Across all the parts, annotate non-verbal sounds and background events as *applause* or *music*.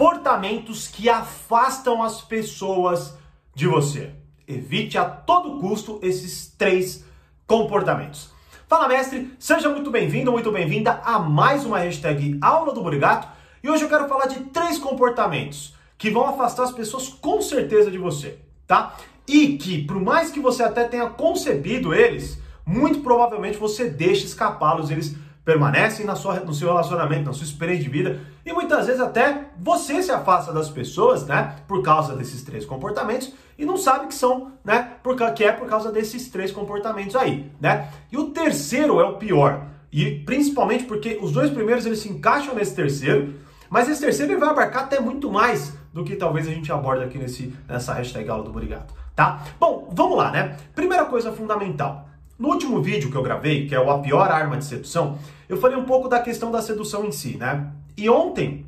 comportamentos que afastam as pessoas de você. Evite a todo custo esses três comportamentos. Fala, mestre! Seja muito bem-vindo, muito bem-vinda a mais uma hashtag Aula do Burigato. E hoje eu quero falar de três comportamentos que vão afastar as pessoas com certeza de você, tá? E que, por mais que você até tenha concebido eles, muito provavelmente você deixa escapá-los, eles permanecem na sua, no seu relacionamento, na sua experiência de vida, e muitas vezes até você se afasta das pessoas, né, por causa desses três comportamentos e não sabe que são, né, por, que é por causa desses três comportamentos aí, né? E o terceiro é o pior, e principalmente porque os dois primeiros eles se encaixam nesse terceiro, mas esse terceiro ele vai abarcar até muito mais do que talvez a gente aborda aqui nesse, nessa hashtag aula do Burigato, tá? Bom, vamos lá, né? Primeira coisa fundamental, no último vídeo que eu gravei, que é o A Pior Arma de Sedução, eu falei um pouco da questão da sedução em si, né? E ontem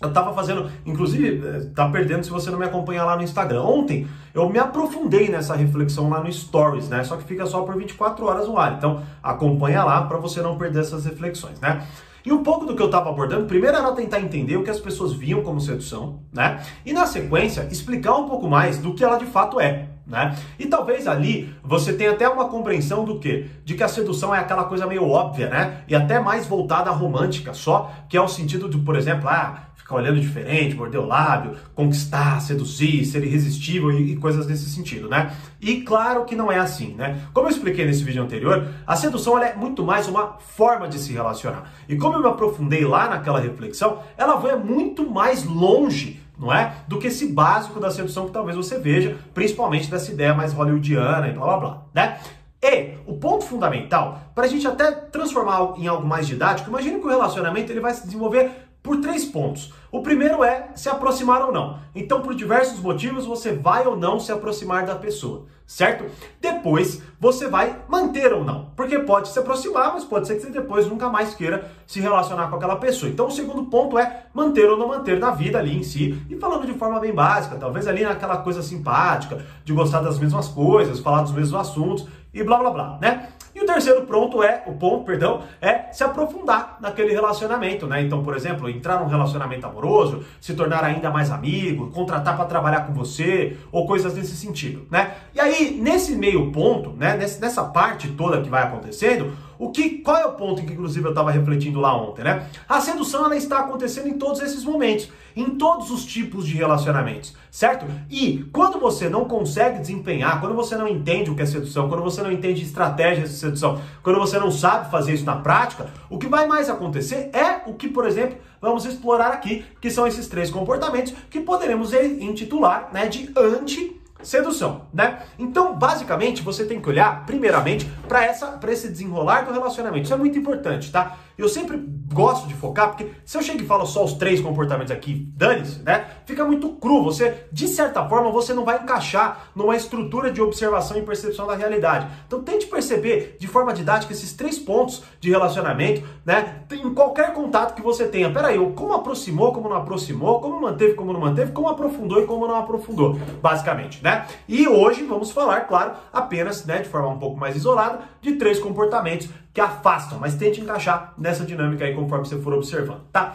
eu tava fazendo, inclusive, eh, tá perdendo se você não me acompanha lá no Instagram. Ontem eu me aprofundei nessa reflexão lá no Stories, né? Só que fica só por 24 horas no ar. Então acompanha lá para você não perder essas reflexões, né? E um pouco do que eu estava abordando, primeiro era tentar entender o que as pessoas viam como sedução, né? E na sequência, explicar um pouco mais do que ela de fato é. Né? E talvez ali você tenha até uma compreensão do que? De que a sedução é aquela coisa meio óbvia, né? E até mais voltada à romântica, só que é o sentido de, por exemplo, ah, ficar olhando diferente, morder o lábio, conquistar, seduzir, ser irresistível e, e, coisas nesse sentido, né? E claro que não é assim, né? Como eu expliquei nesse vídeo anterior, a sedução é muito mais uma forma de se relacionar. E como eu me aprofundei lá naquela reflexão, ela vai muito mais longe não é? Do que esse básico da sedução que talvez você veja, principalmente dessa ideia mais hollywoodiana e blá blá blá, né? E o ponto fundamental, para a gente até transformar em algo mais didático, imagine que o relacionamento ele vai se desenvolver por três pontos. O primeiro é se aproximar ou não. Então, por diversos motivos, você vai ou não se aproximar da pessoa, certo? Depois, você vai manter ou não. Porque pode se aproximar, mas pode ser que você depois nunca mais queira se relacionar com aquela pessoa. Então, o segundo ponto é manter ou não manter na vida ali em si. E falando de forma bem básica, talvez ali naquela coisa simpática, de gostar das mesmas coisas, falar dos mesmos assuntos e blá blá blá, né? Terceiro ponto é, o ponto, perdão, é se aprofundar naquele relacionamento, né? Então, por exemplo, entrar num relacionamento amoroso, se tornar ainda mais amigo, contratar para trabalhar com você, ou coisas nesse sentido, né? E aí, nesse meio ponto, né, nessa parte toda que vai acontecendo, o que, qual é o ponto que inclusive eu estava refletindo lá ontem, né? A sedução ela está acontecendo em todos esses momentos, em todos os tipos de relacionamentos, certo? E quando você não consegue desempenhar, quando você não entende o que é sedução, quando você não entende estratégias de sedução, quando você não sabe fazer isso na prática, o que vai mais acontecer é o que, por exemplo, vamos explorar aqui, que são esses três comportamentos que poderemos intitular, né, de anti sedução, né? Então, basicamente, você tem que olhar primeiramente para essa para esse desenrolar do relacionamento. Isso é muito importante, tá? Eu sempre gosto de focar, porque se eu chego e falo só os três comportamentos aqui, dane-se, né? Fica muito cru. Você, de certa forma, você não vai encaixar numa estrutura de observação e percepção da realidade. Então tente perceber de forma didática esses três pontos de relacionamento, né? Em qualquer contato que você tenha. Peraí, como aproximou, como não aproximou, como manteve, como não manteve, como aprofundou e como não aprofundou, basicamente, né? E hoje vamos falar, claro, apenas, né, de forma um pouco mais isolada, de três comportamentos que afastam, mas tente encaixar nessa dinâmica aí conforme você for observando, tá?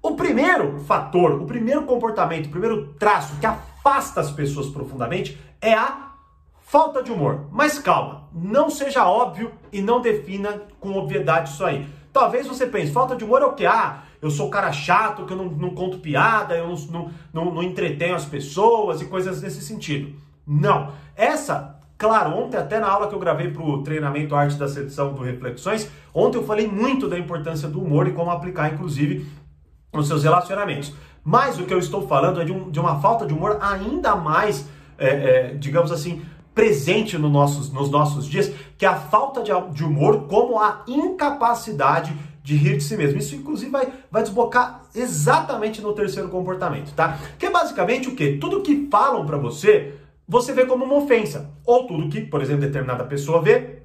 O primeiro fator, o primeiro comportamento, o primeiro traço que afasta as pessoas profundamente é a falta de humor. Mas calma, não seja óbvio e não defina com obviedade isso aí. Talvez você pense, falta de humor é o que? Ah, eu sou cara chato, que eu não, não conto piada, eu não, não, não, entretenho as pessoas e coisas nesse sentido. Não. Essa Claro, ontem até na aula que eu gravei para o treinamento Arte da Sedução do Reflexões, ontem eu falei muito da importância do humor e como aplicar, inclusive, nos seus relacionamentos. Mas o que eu estou falando é de, um, de uma falta de humor ainda mais, é, é, digamos assim, presente no nossos, nos nossos dias, que é a falta de, de humor como a incapacidade de rir de si mesmo. Isso, inclusive, vai, vai desbocar exatamente no terceiro comportamento, tá? Que é basicamente o quê? Tudo que falam para você você vê como uma ofensa. Ou tudo que, por exemplo, determinada pessoa vê,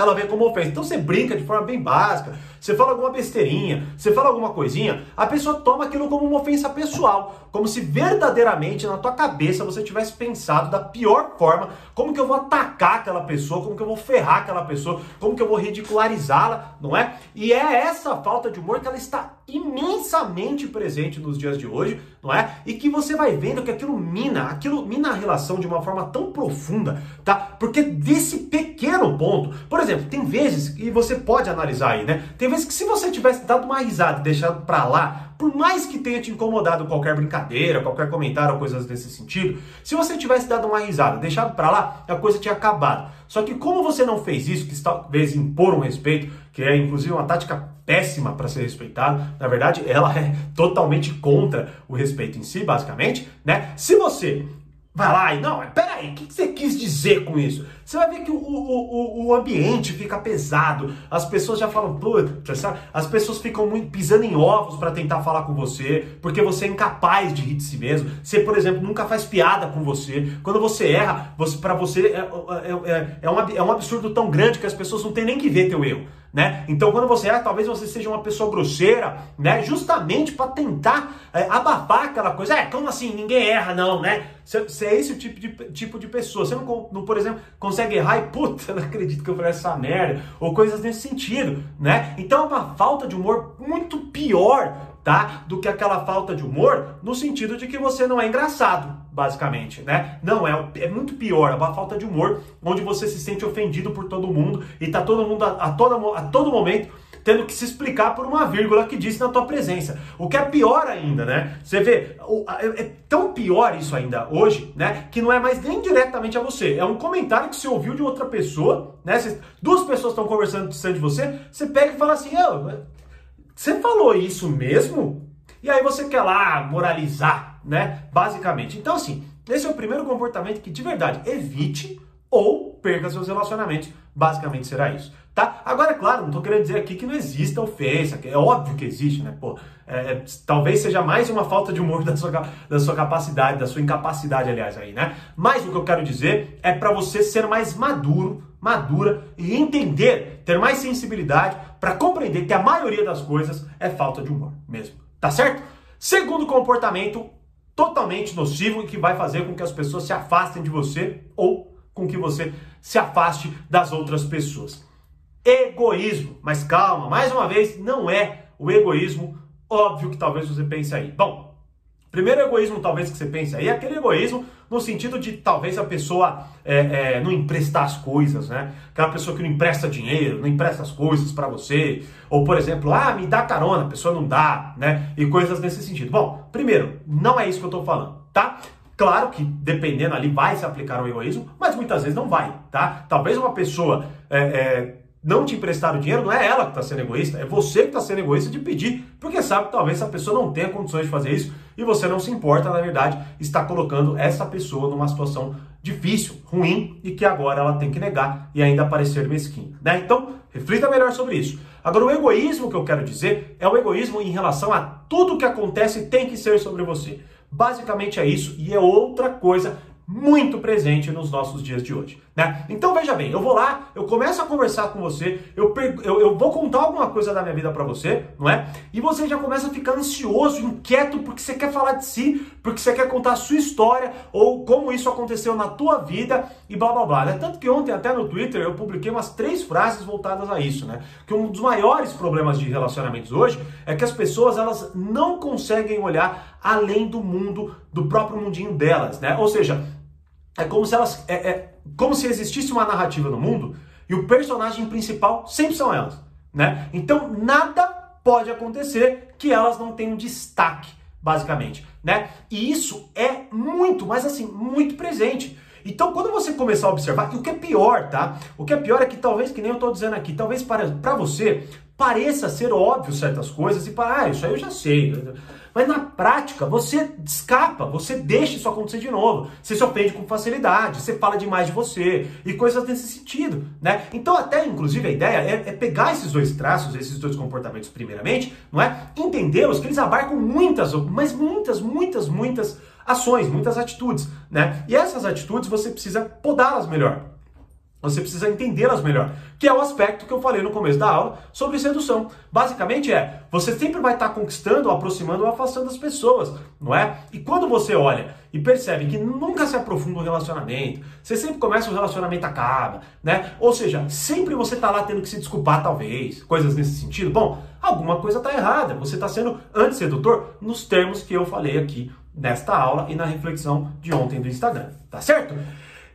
ela vê como ofensa. Então você brinca de forma bem básica, você fala alguma besteirinha, você fala alguma coisinha, a pessoa toma aquilo como uma ofensa pessoal, como se verdadeiramente na tua cabeça você tivesse pensado da pior forma, como que eu vou atacar aquela pessoa, como que eu vou ferrar aquela pessoa, como que eu vou ridicularizá-la, não é? E é essa falta de humor que ela está imensamente presente nos dias de hoje, não é? E que você vai vendo que aquilo mina, aquilo mina a relação de uma forma tão profunda, tá? Porque desse pequeno ponto, por exemplo, tem vezes e você pode analisar aí, né? Tem vezes que se você tivesse dado uma risada e deixado pra lá, por mais que tenha te incomodado qualquer brincadeira, qualquer comentário ou coisas desse sentido, se você tivesse dado uma risada, deixado pra lá, a coisa tinha acabado. Só que como você não fez isso, que talvez impor um respeito, que é inclusive uma tática péssima para ser respeitado, na verdade, ela é totalmente contra o respeito em si, basicamente, né? Se você vai lá e não, o que você quis dizer com isso? Você vai ver que o, o, o, ambiente fica pesado, as pessoas já falam, puta, sabe? As pessoas ficam muito pisando em ovos para tentar falar com você, porque você é incapaz de rir de si mesmo. Você, por exemplo, nunca faz piada com você. Quando você erra, você, para você é, é, é, é, um, é um absurdo tão grande que as pessoas não têm nem que ver teu erro né? Então, quando você erra, talvez você seja uma pessoa grosseira, né? Justamente para tentar é, abafar aquela coisa. É, como assim? Ninguém erra, não, né? Você é esse tipo de, tipo de pessoa. Você não, não, por exemplo, consegue errar e, puta, não acredito que eu falei essa merda, ou coisas nesse sentido, né? Então, é uma falta de humor muito pior tá? Do que aquela falta de humor, no sentido de que você não é engraçado, basicamente, né? Não, é, é muito pior, é uma falta de humor, onde você se sente ofendido por todo mundo e tá todo mundo a, a, todo, a todo momento tendo que se explicar por uma vírgula que disse na tua presença. O que é pior ainda, né? Você vê, é, é tão pior isso ainda hoje, né? Que não é mais nem diretamente a você. É um comentário que você ouviu de outra pessoa, né? duas pessoas estão conversando distante de você, você pega e fala assim, oh, você falou isso mesmo? E aí você quer lá moralizar, né? Basicamente. Então, assim, esse é o primeiro comportamento que de verdade evite ou perca seus relacionamentos. Basicamente será isso, tá? Agora, claro, não tô querendo dizer aqui que não exista ofensa, que é óbvio que existe, né? Pô, é, é talvez seja mais uma falta de humor *laughs* da sua, da sua capacidade, da sua incapacidade, aliás, aí, né? Mas o que eu quero dizer é para você ser mais maduro, madura e entender, ter mais sensibilidade para compreender que a maioria das coisas é falta de humor mesmo. Tá certo? Segundo comportamento totalmente nocivo e que vai fazer com que as pessoas se afastem de você ou com que você se afaste das outras pessoas. Egoísmo. Mas calma, mais uma vez, não é o egoísmo óbvio que talvez você pense aí. Bom, Primeiro egoísmo, talvez, que você pense aí, é aquele egoísmo no sentido de talvez a pessoa é, é, não emprestar as coisas, né? Aquela pessoa que não empresta dinheiro, não empresta as coisas para você. Ou, por exemplo, ah, me dá carona, a pessoa não dá, né? E coisas nesse sentido. Bom, primeiro, não é isso que eu tô falando, tá? Claro que dependendo ali vai se aplicar o egoísmo, mas muitas vezes não vai, tá? Talvez uma pessoa é, é não te emprestar o dinheiro, não é ela que está sendo egoísta, é você que está sendo egoísta de pedir, porque sabe que talvez essa pessoa não tenha condições de fazer isso e você não se importa, na verdade, está colocando essa pessoa numa situação difícil, ruim e que agora ela tem que negar e ainda parecer mesquinha, né? Então, reflita melhor sobre isso. Agora, o egoísmo que eu quero dizer é o egoísmo em relação a tudo que acontece tem que ser sobre você. Basicamente é isso e é outra coisa muito presente nos nossos dias de hoje. Né? Então veja bem, eu vou lá, eu começo a conversar com você, eu, eu, eu vou contar alguma coisa da minha vida para você, não é? E você já começa a ficar ansioso, inquieto, porque você quer falar de si, porque você quer contar a sua história, ou como isso aconteceu na tua vida, e blá blá blá. Né? Tanto que ontem, até no Twitter, eu publiquei umas três frases voltadas a isso, né? Que um dos maiores problemas de relacionamentos hoje é que as pessoas elas não conseguem olhar além do mundo, do próprio mundinho delas, né? Ou seja, é como se elas. É, é, como se existisse uma narrativa no mundo e o personagem principal sempre são elas. Né? Então nada pode acontecer que elas não tenham destaque, basicamente. Né? E isso é muito, mas assim, muito presente. Então, quando você começar a observar, o que é pior, tá? O que é pior é que talvez, que nem eu estou dizendo aqui, talvez para, para você pareça ser óbvio certas coisas e para, ah, isso aí eu já sei. Mas na prática, você escapa, você deixa isso acontecer de novo. Você se ofende com facilidade, você fala demais de você e coisas nesse sentido, né? Então, até inclusive a ideia é, é pegar esses dois traços, esses dois comportamentos, primeiramente, não é? Entendê-los, que eles abarcam muitas, mas muitas, muitas, muitas ações, muitas atitudes, né? E essas atitudes você precisa podá-las melhor. Você precisa entendê-las melhor, que é o aspecto que eu falei no começo da aula sobre sedução. Basicamente é, você sempre vai estar conquistando, aproximando ou afastando as pessoas, não é? E quando você olha e percebe que nunca se aprofunda o um relacionamento, você sempre começa o relacionamento acaba, né? Ou seja, sempre você está lá tendo que se desculpar talvez, coisas nesse sentido. Bom, alguma coisa está errada. Você está sendo antissedutor nos termos que eu falei aqui nesta aula e na reflexão de ontem do Instagram, tá certo?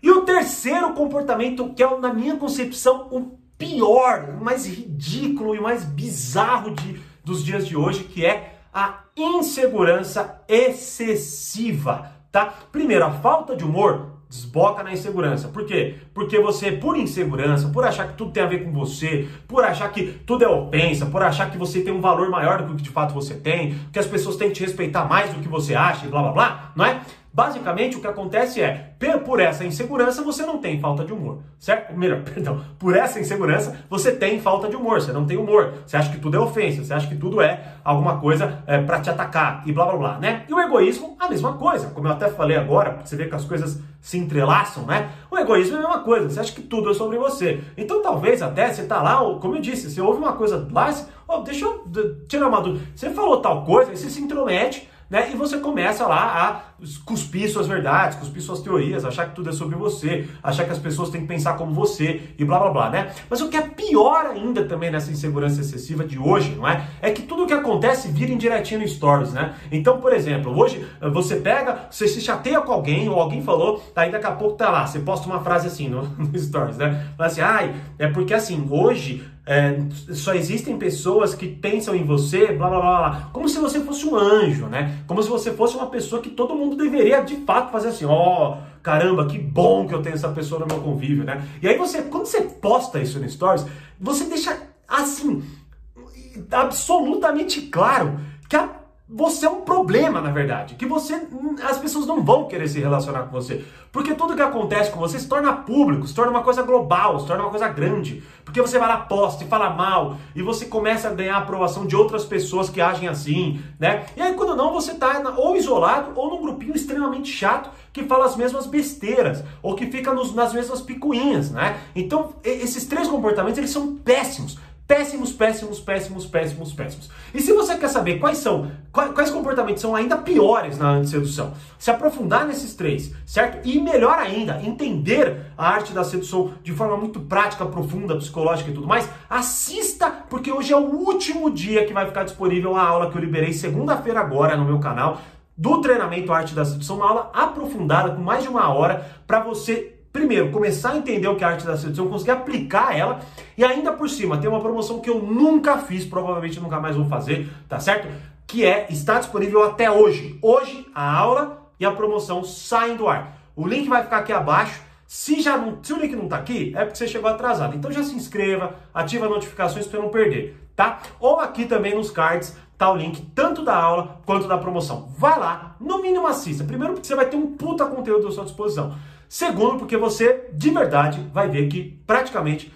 E o terceiro comportamento, que é, na minha concepção, o pior, o mais ridículo e mais bizarro de, dos dias de hoje, que é a insegurança excessiva, tá? Primeiro, a falta de humor desboca na insegurança. Por quê? Porque você, por insegurança, por achar que tudo tem a ver com você, por achar que tudo é ofensa, por achar que você tem um valor maior do que de fato você tem, que as pessoas têm que te respeitar mais do que você acha e blá blá blá, não é? Basicamente, o que acontece é, por essa insegurança, você não tem falta de humor, certo? *laughs* Melhor, perdão, por essa insegurança, você tem falta de humor, você não tem humor, você acha que tudo é ofensa, você acha que tudo é alguma coisa é, para te atacar e blá blá blá, né? E o egoísmo, a mesma coisa, como eu até falei agora, você vê que as coisas se entrelaçam, né? O egoísmo é a mesma coisa, você acha que tudo é sobre você. Então, talvez até você tá lá, como eu disse, você ouve uma coisa lá, você, oh, deixa eu tirar uma dúvida, você falou tal coisa, você se intromete, né? E você começa lá a cuspir suas verdades, cuspir suas teorias, achar que tudo é sobre você, achar que as pessoas têm que pensar como você e blá blá blá, né? Mas o que é pior ainda também nessa insegurança excessiva de hoje, não é? É que tudo o que acontece vira indiretinho no stories, né? Então, por exemplo, hoje eh, você pega, você se chateia com alguém ou alguém falou, aí daqui a pouco tá lá, você posta uma frase assim no, *laughs* no stories, né? Fala assim, ai, é porque assim, hoje é, só existem pessoas que pensam em você, blá, blá blá blá, como se você fosse um anjo, né? Como se você fosse uma pessoa que todo mundo deveria de fato fazer assim, ó, oh, caramba, que bom que eu tenho essa pessoa no meu convívio, né? E aí você, quando você posta isso no Stories, você deixa assim absolutamente claro que a você é um problema, na verdade, que você as pessoas não vão querer se relacionar com você, porque tudo que acontece com você se torna público, se torna uma coisa global, se torna uma coisa grande, porque você vai lá posta e fala mal e você começa a ganhar a aprovação de outras pessoas que agem assim, né? E aí quando não você tá ou isolado ou num grupinho extremamente chato que fala as mesmas besteiras ou que fica nos, nas mesmas picuinhas, né? Então esses três comportamentos eles são péssimos Péssimos, péssimos, péssimos, péssimos, péssimos. E se você quer saber quais são, quais comportamentos são ainda piores na sedução, se aprofundar nesses três, certo? E melhor ainda, entender a arte da sedução de forma muito prática, profunda, psicológica e tudo mais, assista, porque hoje é o último dia que vai ficar disponível a aula que eu liberei segunda-feira agora no meu canal do treinamento Arte da Sedução, uma aula aprofundada com mais de uma hora para você primeiro, começar a entender o que é a arte da sedução, conseguir aplicar ela e ainda por cima tem uma promoção que eu nunca fiz, provavelmente nunca mais vou fazer, tá certo? Que é, está disponível até hoje. Hoje a aula e a promoção saem do ar. O link vai ficar aqui abaixo. Se, já não, se o link não está aqui, é porque você chegou atrasado. Então já se inscreva, ativa as notificações para não perder, tá? Ou aqui também nos cards tá o link tanto da aula quanto da promoção. Vai lá, no mínimo assista. Primeiro porque você vai ter um puta conteúdo à sua disposição. Segundo, porque você de verdade vai ver que praticamente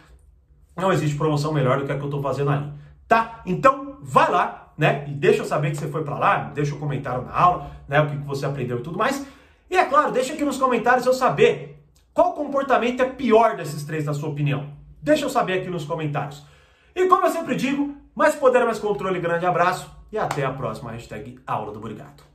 não existe promoção melhor do que a que eu estou fazendo ali, tá? Então, vai lá, né? E deixa eu saber que você foi para lá, deixa o um comentário na aula, né? O que você aprendeu e tudo mais. E é claro, deixa aqui nos comentários eu saber qual comportamento é pior desses três, na sua opinião. Deixa eu saber aqui nos comentários. E como eu sempre digo, mais poder, mais controle, grande abraço e até a próxima hashtag Aula do Obrigado.